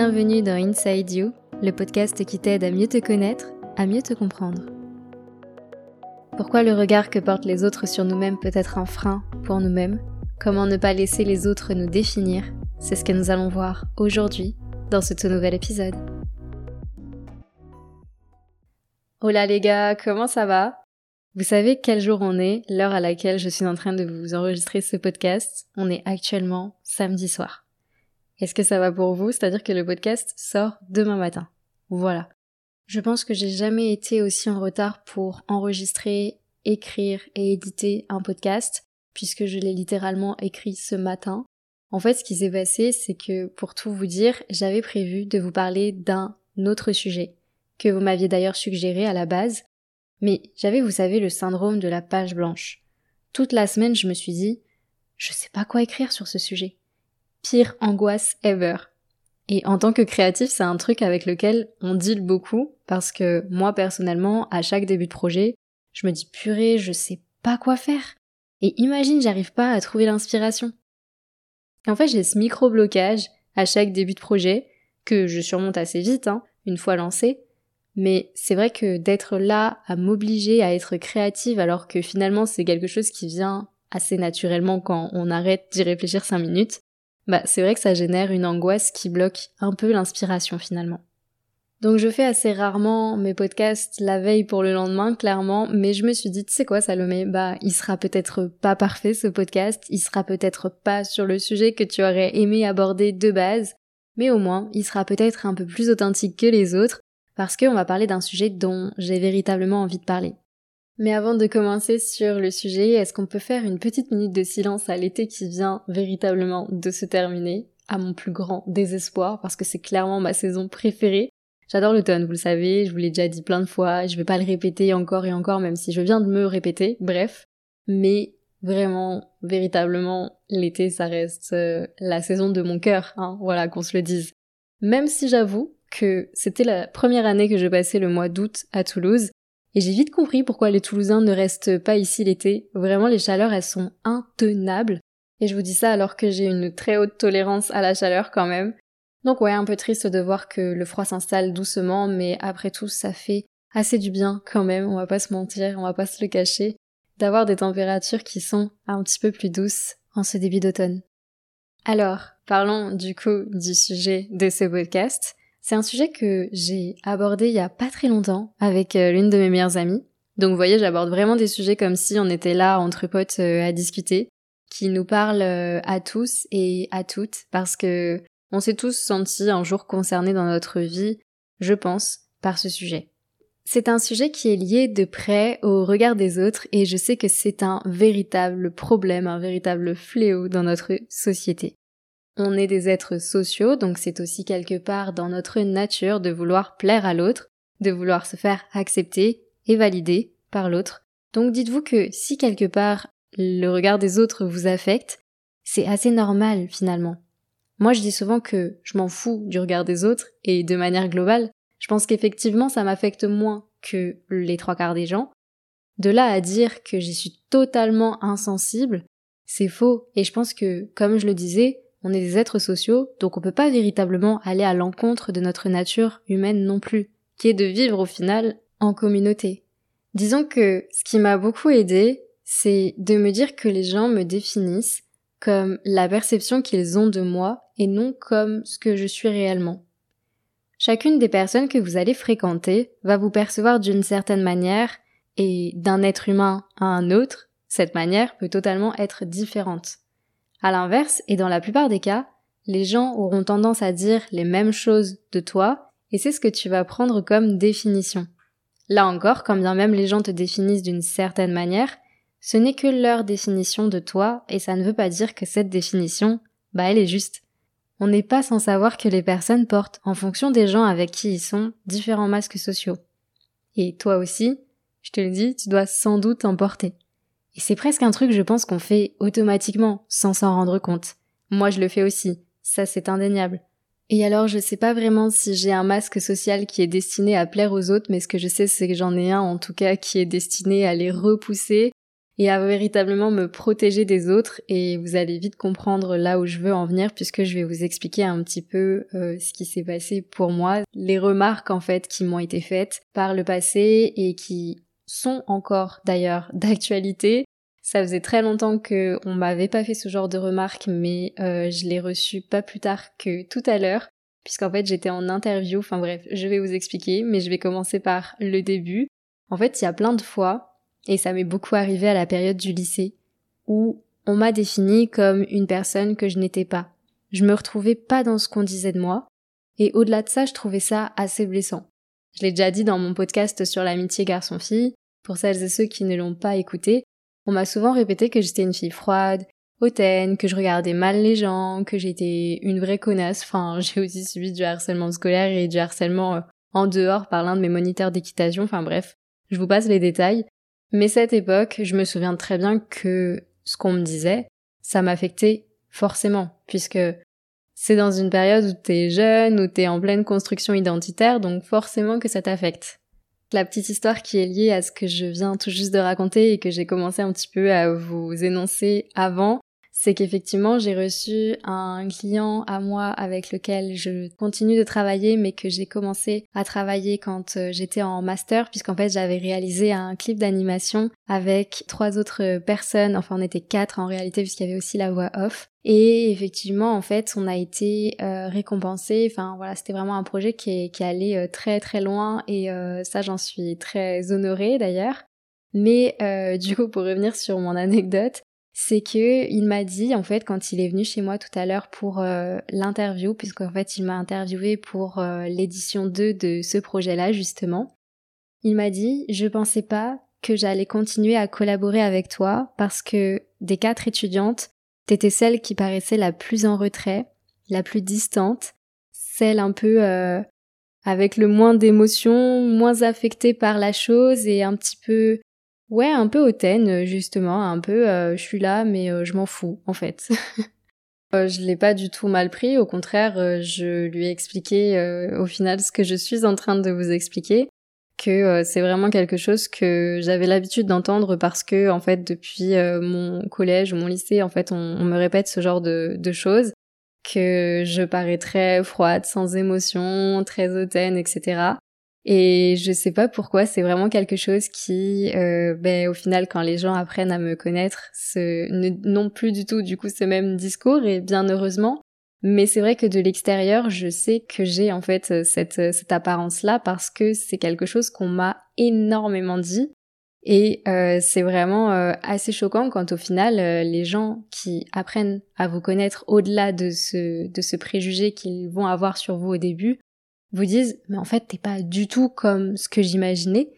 Bienvenue dans Inside You, le podcast qui t'aide à mieux te connaître, à mieux te comprendre. Pourquoi le regard que portent les autres sur nous-mêmes peut être un frein pour nous-mêmes? Comment ne pas laisser les autres nous définir? C'est ce que nous allons voir aujourd'hui dans ce tout nouvel épisode. Hola les gars, comment ça va? Vous savez quel jour on est, l'heure à laquelle je suis en train de vous enregistrer ce podcast? On est actuellement samedi soir. Est-ce que ça va pour vous? C'est-à-dire que le podcast sort demain matin. Voilà. Je pense que j'ai jamais été aussi en retard pour enregistrer, écrire et éditer un podcast, puisque je l'ai littéralement écrit ce matin. En fait, ce qui s'est passé, c'est que, pour tout vous dire, j'avais prévu de vous parler d'un autre sujet, que vous m'aviez d'ailleurs suggéré à la base, mais j'avais, vous savez, le syndrome de la page blanche. Toute la semaine, je me suis dit, je sais pas quoi écrire sur ce sujet pire angoisse ever. Et en tant que créatif, c'est un truc avec lequel on deal beaucoup parce que moi personnellement, à chaque début de projet, je me dis purée, je sais pas quoi faire. Et imagine, j'arrive pas à trouver l'inspiration. En fait, j'ai ce micro-blocage à chaque début de projet que je surmonte assez vite, hein, une fois lancé. Mais c'est vrai que d'être là à m'obliger à être créative alors que finalement c'est quelque chose qui vient assez naturellement quand on arrête d'y réfléchir cinq minutes, bah c'est vrai que ça génère une angoisse qui bloque un peu l'inspiration finalement. Donc je fais assez rarement mes podcasts la veille pour le lendemain, clairement, mais je me suis dit, tu sais quoi Salomé, bah il sera peut-être pas parfait ce podcast, il sera peut-être pas sur le sujet que tu aurais aimé aborder de base, mais au moins il sera peut-être un peu plus authentique que les autres, parce qu'on va parler d'un sujet dont j'ai véritablement envie de parler. Mais avant de commencer sur le sujet, est-ce qu'on peut faire une petite minute de silence à l'été qui vient véritablement de se terminer, à mon plus grand désespoir, parce que c'est clairement ma saison préférée. J'adore l'automne, vous le savez, je vous l'ai déjà dit plein de fois, je vais pas le répéter encore et encore, même si je viens de me répéter, bref. Mais vraiment, véritablement, l'été, ça reste euh, la saison de mon cœur, hein, voilà, qu'on se le dise. Même si j'avoue que c'était la première année que je passais le mois d'août à Toulouse, et j'ai vite compris pourquoi les Toulousains ne restent pas ici l'été. Vraiment, les chaleurs, elles sont intenables. Et je vous dis ça alors que j'ai une très haute tolérance à la chaleur quand même. Donc ouais, un peu triste de voir que le froid s'installe doucement, mais après tout, ça fait assez du bien quand même, on va pas se mentir, on va pas se le cacher, d'avoir des températures qui sont un petit peu plus douces en ce début d'automne. Alors, parlons du coup du sujet de ce podcast. C'est un sujet que j'ai abordé il y a pas très longtemps avec euh, l'une de mes meilleures amies. Donc vous voyez, j'aborde vraiment des sujets comme si on était là entre potes euh, à discuter, qui nous parlent euh, à tous et à toutes parce que on s'est tous sentis un jour concernés dans notre vie, je pense, par ce sujet. C'est un sujet qui est lié de près au regard des autres et je sais que c'est un véritable problème, un véritable fléau dans notre société. On est des êtres sociaux, donc c'est aussi quelque part dans notre nature de vouloir plaire à l'autre, de vouloir se faire accepter et valider par l'autre. Donc dites-vous que si quelque part le regard des autres vous affecte, c'est assez normal finalement. Moi je dis souvent que je m'en fous du regard des autres et de manière globale, je pense qu'effectivement ça m'affecte moins que les trois quarts des gens. De là à dire que j'y suis totalement insensible, c'est faux et je pense que, comme je le disais, on est des êtres sociaux, donc on peut pas véritablement aller à l'encontre de notre nature humaine non plus, qui est de vivre au final en communauté. Disons que ce qui m'a beaucoup aidé, c'est de me dire que les gens me définissent comme la perception qu'ils ont de moi et non comme ce que je suis réellement. Chacune des personnes que vous allez fréquenter va vous percevoir d'une certaine manière et d'un être humain à un autre, cette manière peut totalement être différente. À l'inverse, et dans la plupart des cas, les gens auront tendance à dire les mêmes choses de toi, et c'est ce que tu vas prendre comme définition. Là encore, quand bien même les gens te définissent d'une certaine manière, ce n'est que leur définition de toi, et ça ne veut pas dire que cette définition, bah elle est juste. On n'est pas sans savoir que les personnes portent, en fonction des gens avec qui ils sont, différents masques sociaux. Et toi aussi, je te le dis, tu dois sans doute en porter. Et c'est presque un truc, je pense, qu'on fait automatiquement, sans s'en rendre compte. Moi, je le fais aussi. Ça, c'est indéniable. Et alors, je sais pas vraiment si j'ai un masque social qui est destiné à plaire aux autres, mais ce que je sais, c'est que j'en ai un, en tout cas, qui est destiné à les repousser. et à véritablement me protéger des autres et vous allez vite comprendre là où je veux en venir puisque je vais vous expliquer un petit peu euh, ce qui s'est passé pour moi, les remarques en fait qui m'ont été faites par le passé et qui sont encore d'ailleurs d'actualité. Ça faisait très longtemps que on m'avait pas fait ce genre de remarques mais euh, je l'ai reçu pas plus tard que tout à l'heure puisqu'en fait j'étais en interview, enfin bref, je vais vous expliquer mais je vais commencer par le début. En fait, il y a plein de fois et ça m'est beaucoup arrivé à la période du lycée, où on m'a défini comme une personne que je n'étais pas. Je me retrouvais pas dans ce qu'on disait de moi, et au-delà de ça, je trouvais ça assez blessant. Je l'ai déjà dit dans mon podcast sur l'amitié garçon-fille, pour celles et ceux qui ne l'ont pas écouté, on m'a souvent répété que j'étais une fille froide, hautaine, que je regardais mal les gens, que j'étais une vraie connasse. Enfin, j'ai aussi subi du harcèlement scolaire et du harcèlement euh, en dehors par l'un de mes moniteurs d'équitation. Enfin bref, je vous passe les détails. Mais cette époque, je me souviens très bien que ce qu'on me disait, ça m'affectait forcément, puisque c'est dans une période où t'es jeune, où t'es en pleine construction identitaire, donc forcément que ça t'affecte. La petite histoire qui est liée à ce que je viens tout juste de raconter et que j'ai commencé un petit peu à vous énoncer avant, c'est qu'effectivement j'ai reçu un client à moi avec lequel je continue de travailler mais que j'ai commencé à travailler quand euh, j'étais en master puisqu'en fait j'avais réalisé un clip d'animation avec trois autres personnes, enfin on était quatre en réalité puisqu'il y avait aussi la voix off. Et effectivement en fait on a été euh, récompensé, enfin voilà c'était vraiment un projet qui, qui allait euh, très très loin. Et ça j'en suis très honorée d'ailleurs. Mais du coup pour revenir sur mon anecdote, c'est que il m'a dit en fait quand il est venu chez moi tout à l'heure pour euh, l'interview puisqu'en fait il m'a interviewé pour euh, l'édition 2 de ce projet-là justement. Il m'a dit "Je pensais pas que j'allais continuer à collaborer avec toi parce que des quatre étudiantes, t'étais celle qui paraissait la plus en retrait, la plus distante, celle un peu euh, avec le moins d'émotions, moins affectée par la chose et un petit peu Ouais, un peu hautaine, euh, justement, un peu euh, je suis là, mais euh, je m'en fous, en fait. je l'ai pas du tout mal pris, au contraire, je lui ai expliqué au final ce que je suis en train de vous expliquer, que c'est vraiment quelque chose que j'avais l'habitude d'entendre parce que, en fait, depuis mon collège ou mon lycée, en fait, on, me répète ce genre de, de choses, que je parais très froide, sans émotion, très hautaine, etc. Et je sais pas pourquoi, c'est vraiment quelque chose qui, euh, ben, au final, quand les gens apprennent à me connaître, n'ont plus du tout du coup ce même discours, et bien heureusement. Mais c'est vrai que de l'extérieur, je sais que j'ai en fait cette, cette apparence-là parce que c'est quelque chose qu'on m'a énormément dit. Et euh, c'est vraiment euh, assez choquant quand au final euh, les gens qui apprennent à vous connaître au-delà de ce, de ce préjugé qu'ils vont avoir sur vous au début, vous disent mais en fait t'es pas du tout comme ce que j'imaginais.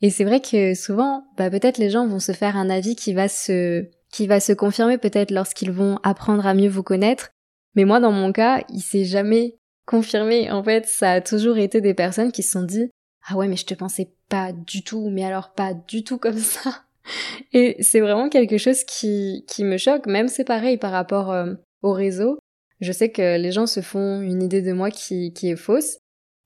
Et c'est vrai que souvent, bah peut-être les gens vont se faire un avis qui va se qui va se confirmer peut-être lorsqu'ils vont apprendre à mieux vous connaître. Mais moi dans mon cas, il s'est jamais confirmé. En fait, ça a toujours été des personnes qui se sont dit ah ouais mais je te pensais pas du tout, mais alors pas du tout comme ça. Et c'est vraiment quelque chose qui qui me choque. Même c'est pareil par rapport euh, au réseau. Je sais que les gens se font une idée de moi qui, qui est fausse,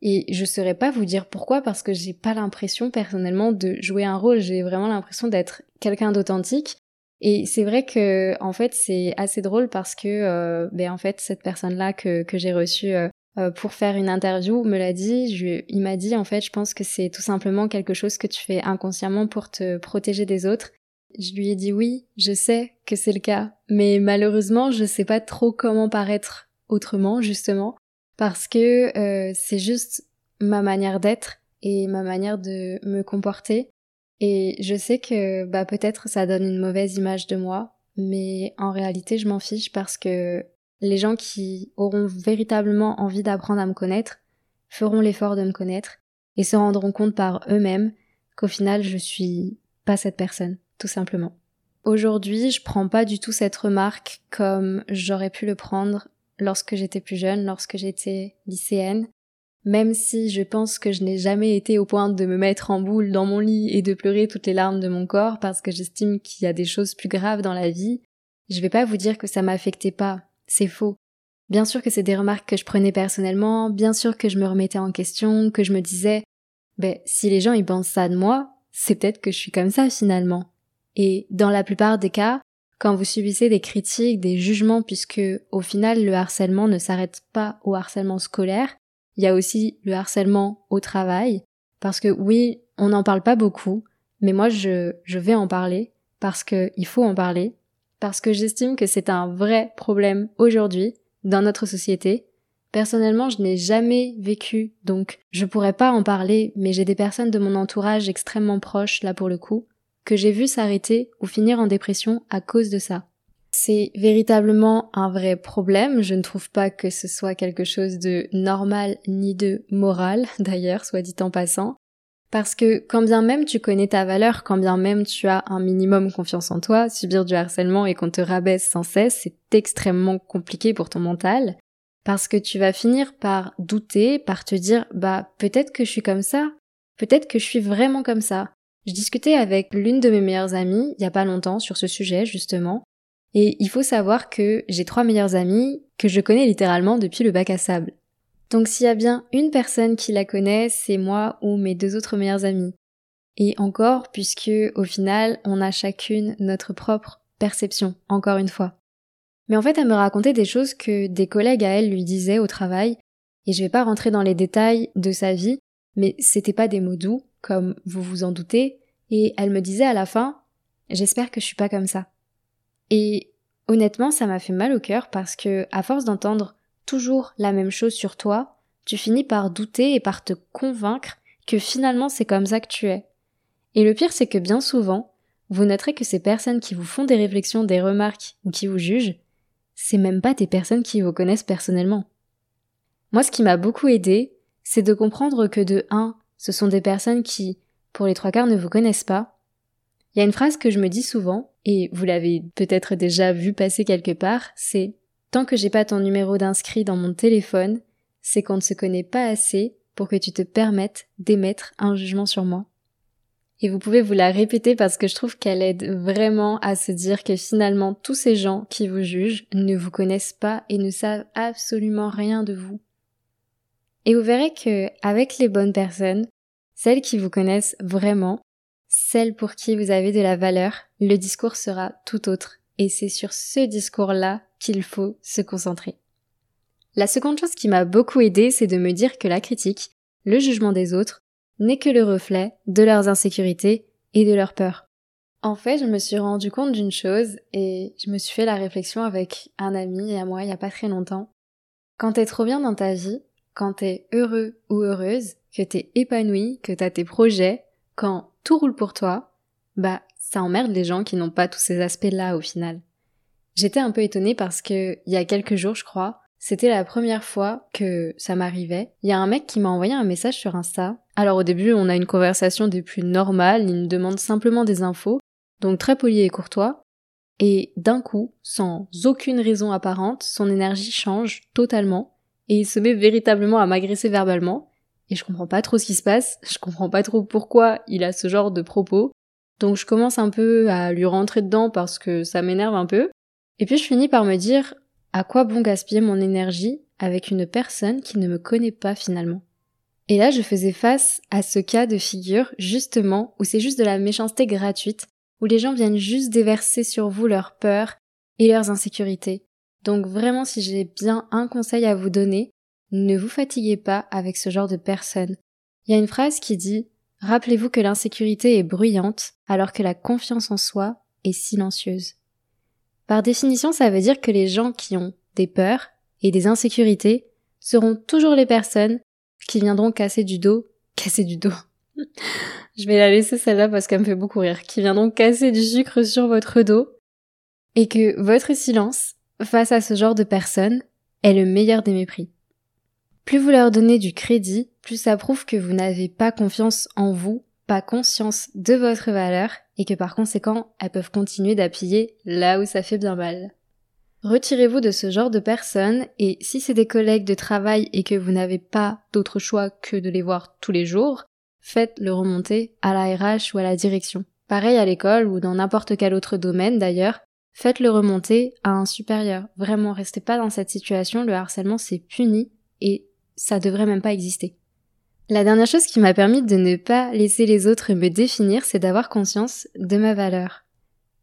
et je saurais pas vous dire pourquoi parce que j'ai pas l'impression personnellement de jouer un rôle, j'ai vraiment l'impression d'être quelqu'un d'authentique. Et c'est vrai que en fait c'est assez drôle parce que euh, ben en fait cette personne là que, que j'ai reçue euh, euh, pour faire une interview me l'a dit. Je, il m'a dit en fait je pense que c'est tout simplement quelque chose que tu fais inconsciemment pour te protéger des autres. Je lui ai dit oui, je sais que c'est le cas, mais malheureusement je sais pas trop comment paraître autrement justement parce que euh, c'est juste ma manière d'être et ma manière de me comporter. Et je sais que bah peut-être ça donne une mauvaise image de moi, mais en réalité je m'en fiche parce que les gens qui auront véritablement envie d'apprendre à me connaître feront l'effort de me connaître et se rendront compte par eux-mêmes qu'au final je suis pas cette personne, tout simplement. Aujourd'hui, je prends pas du tout cette remarque comme j'aurais pu le prendre lorsque j'étais plus jeune, lorsque j'étais lycéenne, même si je pense que je n'ai jamais été au point de me mettre en boule dans mon lit et de pleurer toutes les larmes de mon corps parce que j'estime qu'il y a des choses plus graves dans la vie, je vais pas vous dire que ça m'affectait pas, c'est faux. Bien sûr que c'est des remarques que je prenais personnellement, bien sûr que je me remettais en question, que je me disais, ben, si les gens ils pensent ça de moi, c'est peut-être que je suis comme ça finalement. Et dans la plupart des cas, quand vous subissez des critiques, des jugements, puisque au final le harcèlement ne s'arrête pas au harcèlement scolaire, il y a aussi le harcèlement au travail, parce que oui, on n'en parle pas beaucoup, mais moi je, je vais en parler, parce qu'il faut en parler, parce que j'estime que c'est un vrai problème aujourd'hui dans notre société. Personnellement, je n'ai jamais vécu, donc je pourrais pas en parler, mais j'ai des personnes de mon entourage extrêmement proches, là pour le coup, que j'ai vu s'arrêter ou finir en dépression à cause de ça. C'est véritablement un vrai problème, je ne trouve pas que ce soit quelque chose de normal ni de moral, d'ailleurs, soit dit en passant. Parce que quand bien même tu connais ta valeur, quand bien même tu as un minimum confiance en toi, subir du harcèlement et qu'on te rabaisse sans cesse, c'est extrêmement compliqué pour ton mental. Parce que tu vas finir par douter, par te dire, bah, peut-être que je suis comme ça, peut-être que je suis vraiment comme ça. Je discutais avec l'une de mes meilleures amies il y a pas longtemps sur ce sujet, justement. Et il faut savoir que j'ai trois meilleures amies que je connais littéralement depuis le bac à sable. Donc s'il y a bien une personne qui la connaît, c'est moi ou mes deux autres meilleures amies. Et encore, puisque au final, on a chacune notre propre perception, encore une fois. Mais en fait, elle me racontait des choses que des collègues à elle lui disaient au travail, et je vais pas rentrer dans les détails de sa vie, mais c'était pas des mots doux, comme vous vous en doutez, et elle me disait à la fin, j'espère que je suis pas comme ça. Et honnêtement, ça m'a fait mal au cœur parce que, à force d'entendre toujours la même chose sur toi, tu finis par douter et par te convaincre que finalement c'est comme ça que tu es. Et le pire c'est que bien souvent, vous noterez que ces personnes qui vous font des réflexions, des remarques ou qui vous jugent, c'est même pas des personnes qui vous connaissent personnellement. Moi ce qui m'a beaucoup aidé, c'est de comprendre que de 1, ce sont des personnes qui, pour les trois quarts, ne vous connaissent pas. Il y a une phrase que je me dis souvent, et vous l'avez peut-être déjà vu passer quelque part, c'est Tant que j'ai pas ton numéro d'inscrit dans mon téléphone, c'est qu'on ne se connaît pas assez pour que tu te permettes d'émettre un jugement sur moi. Et vous pouvez vous la répéter parce que je trouve qu'elle aide vraiment à se dire que finalement tous ces gens qui vous jugent ne vous connaissent pas et ne savent absolument rien de vous. Et vous verrez que avec les bonnes personnes, celles qui vous connaissent vraiment, celles pour qui vous avez de la valeur, le discours sera tout autre. Et c'est sur ce discours-là qu'il faut se concentrer. La seconde chose qui m'a beaucoup aidé, c'est de me dire que la critique, le jugement des autres, n'est que le reflet de leurs insécurités et de leurs peurs. En fait, je me suis rendu compte d'une chose et je me suis fait la réflexion avec un ami et à moi il y a pas très longtemps. Quand t'es trop bien dans ta vie, quand t'es heureux ou heureuse, que t'es épanoui, que t'as tes projets, quand tout roule pour toi, bah, ça emmerde les gens qui n'ont pas tous ces aspects-là au final. J'étais un peu étonnée parce que il y a quelques jours, je crois, c'était la première fois que ça m'arrivait. Il y a un mec qui m'a envoyé un message sur Insta. Alors au début, on a une conversation des plus normales, il me demande simplement des infos, donc très poli et courtois. Et d'un coup, sans aucune raison apparente, son énergie change totalement et il se met véritablement à m'agresser verbalement. Et je comprends pas trop ce qui se passe, je comprends pas trop pourquoi il a ce genre de propos. Donc je commence un peu à lui rentrer dedans parce que ça m'énerve un peu. Et puis je finis par me dire à quoi bon gaspiller mon énergie avec une personne qui ne me connaît pas finalement? Et là je faisais face à ce cas de figure justement où c'est juste de la méchanceté gratuite, où les gens viennent juste déverser sur vous leurs peurs et leurs insécurités. Donc vraiment si j'ai bien un conseil à vous donner, ne vous fatiguez pas avec ce genre de personnes. Il y a une phrase qui dit Rappelez-vous que l'insécurité est bruyante alors que la confiance en soi est silencieuse. Par définition, ça veut dire que les gens qui ont des peurs et des insécurités seront toujours les personnes qui viendront casser du dos, casser du dos. Je vais la laisser celle-là parce qu'elle me fait beaucoup rire, qui viendront casser du sucre sur votre dos et que votre silence face à ce genre de personnes est le meilleur des mépris. Plus vous leur donnez du crédit, plus ça prouve que vous n'avez pas confiance en vous pas conscience de votre valeur et que par conséquent, elles peuvent continuer d'appuyer là où ça fait bien mal. Retirez-vous de ce genre de personnes et si c'est des collègues de travail et que vous n'avez pas d'autre choix que de les voir tous les jours, faites le remonter à la RH ou à la direction. Pareil à l'école ou dans n'importe quel autre domaine d'ailleurs, faites le remonter à un supérieur. Vraiment, restez pas dans cette situation, le harcèlement c'est puni et ça devrait même pas exister. La dernière chose qui m'a permis de ne pas laisser les autres me définir, c'est d'avoir conscience de ma valeur.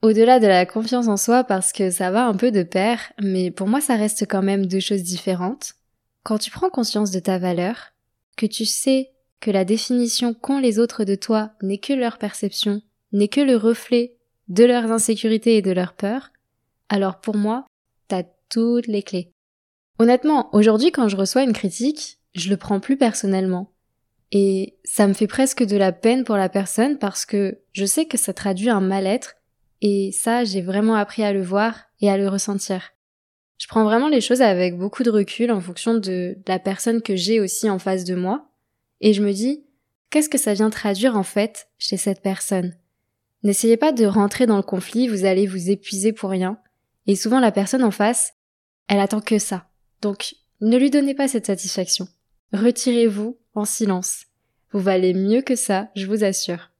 Au-delà de la confiance en soi, parce que ça va un peu de pair, mais pour moi ça reste quand même deux choses différentes. Quand tu prends conscience de ta valeur, que tu sais que la définition qu'ont les autres de toi n'est que leur perception, n'est que le reflet de leurs insécurités et de leurs peurs, alors pour moi, t'as toutes les clés. Honnêtement, aujourd'hui quand je reçois une critique, je le prends plus personnellement. Et ça me fait presque de la peine pour la personne parce que je sais que ça traduit un mal-être et ça, j'ai vraiment appris à le voir et à le ressentir. Je prends vraiment les choses avec beaucoup de recul en fonction de la personne que j'ai aussi en face de moi et je me dis, qu'est-ce que ça vient traduire en fait chez cette personne? N'essayez pas de rentrer dans le conflit, vous allez vous épuiser pour rien. Et souvent la personne en face, elle attend que ça. Donc, ne lui donnez pas cette satisfaction. Retirez-vous en silence. Vous valez mieux que ça, je vous assure.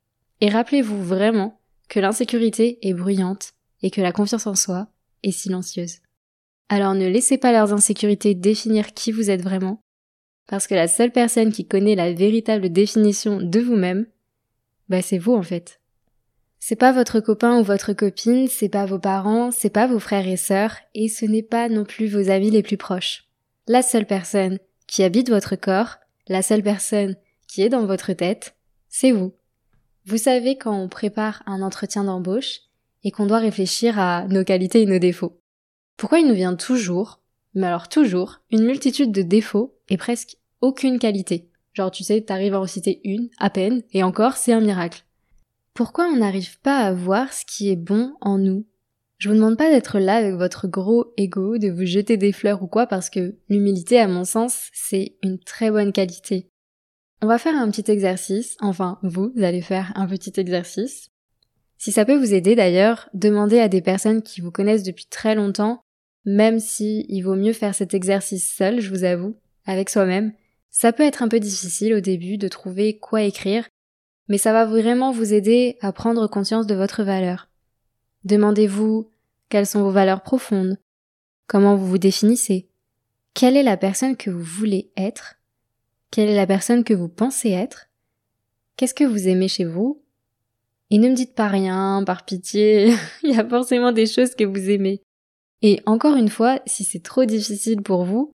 Et rappelez-vous vraiment que l'insécurité est bruyante et que la confiance en soi est silencieuse. Alors ne laissez pas leurs insécurités définir qui vous êtes vraiment, parce que la seule personne qui connaît la véritable définition de vous-même, bah c'est vous en fait. C'est pas votre copain ou votre copine, c'est pas vos parents, c'est pas vos frères et sœurs, et ce n'est pas non plus vos amis les plus proches. La seule personne qui habite votre corps, la seule personne qui est dans votre tête, c'est vous. Vous savez quand on prépare un entretien d'embauche et qu'on doit réfléchir à nos qualités et nos défauts. Pourquoi il nous vient toujours, mais alors toujours, une multitude de défauts et presque aucune qualité? Genre tu sais, t'arrives à en citer une, à peine, et encore c'est un miracle. Pourquoi on n'arrive pas à voir ce qui est bon en nous? Je vous demande pas d'être là avec votre gros ego, de vous jeter des fleurs ou quoi, parce que l'humilité, à mon sens, c'est une très bonne qualité. On va faire un petit exercice, enfin, vous allez faire un petit exercice. Si ça peut vous aider d'ailleurs, demandez à des personnes qui vous connaissent depuis très longtemps, même si il vaut mieux faire cet exercice seul, je vous avoue, avec soi-même. Ça peut être un peu difficile au début de trouver quoi écrire, mais ça va vraiment vous aider à prendre conscience de votre valeur. Demandez-vous quelles sont vos valeurs profondes, comment vous vous définissez, quelle est la personne que vous voulez être, quelle est la personne que vous pensez être, qu'est-ce que vous aimez chez vous, et ne me dites pas rien, par pitié, il y a forcément des choses que vous aimez. Et encore une fois, si c'est trop difficile pour vous,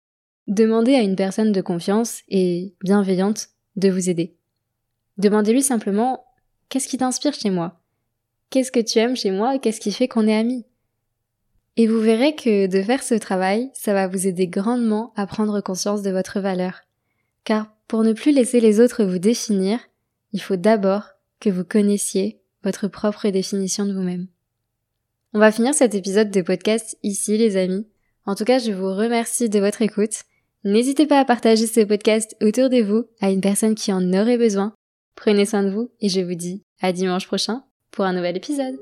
demandez à une personne de confiance et bienveillante de vous aider. Demandez-lui simplement qu'est-ce qui t'inspire chez moi? Qu'est-ce que tu aimes chez moi? Qu'est-ce qui fait qu'on est amis? Et vous verrez que de faire ce travail, ça va vous aider grandement à prendre conscience de votre valeur. Car pour ne plus laisser les autres vous définir, il faut d'abord que vous connaissiez votre propre définition de vous-même. On va finir cet épisode de podcast ici les amis. En tout cas, je vous remercie de votre écoute. N'hésitez pas à partager ce podcast autour de vous à une personne qui en aurait besoin. Prenez soin de vous et je vous dis à dimanche prochain pour un nouvel épisode.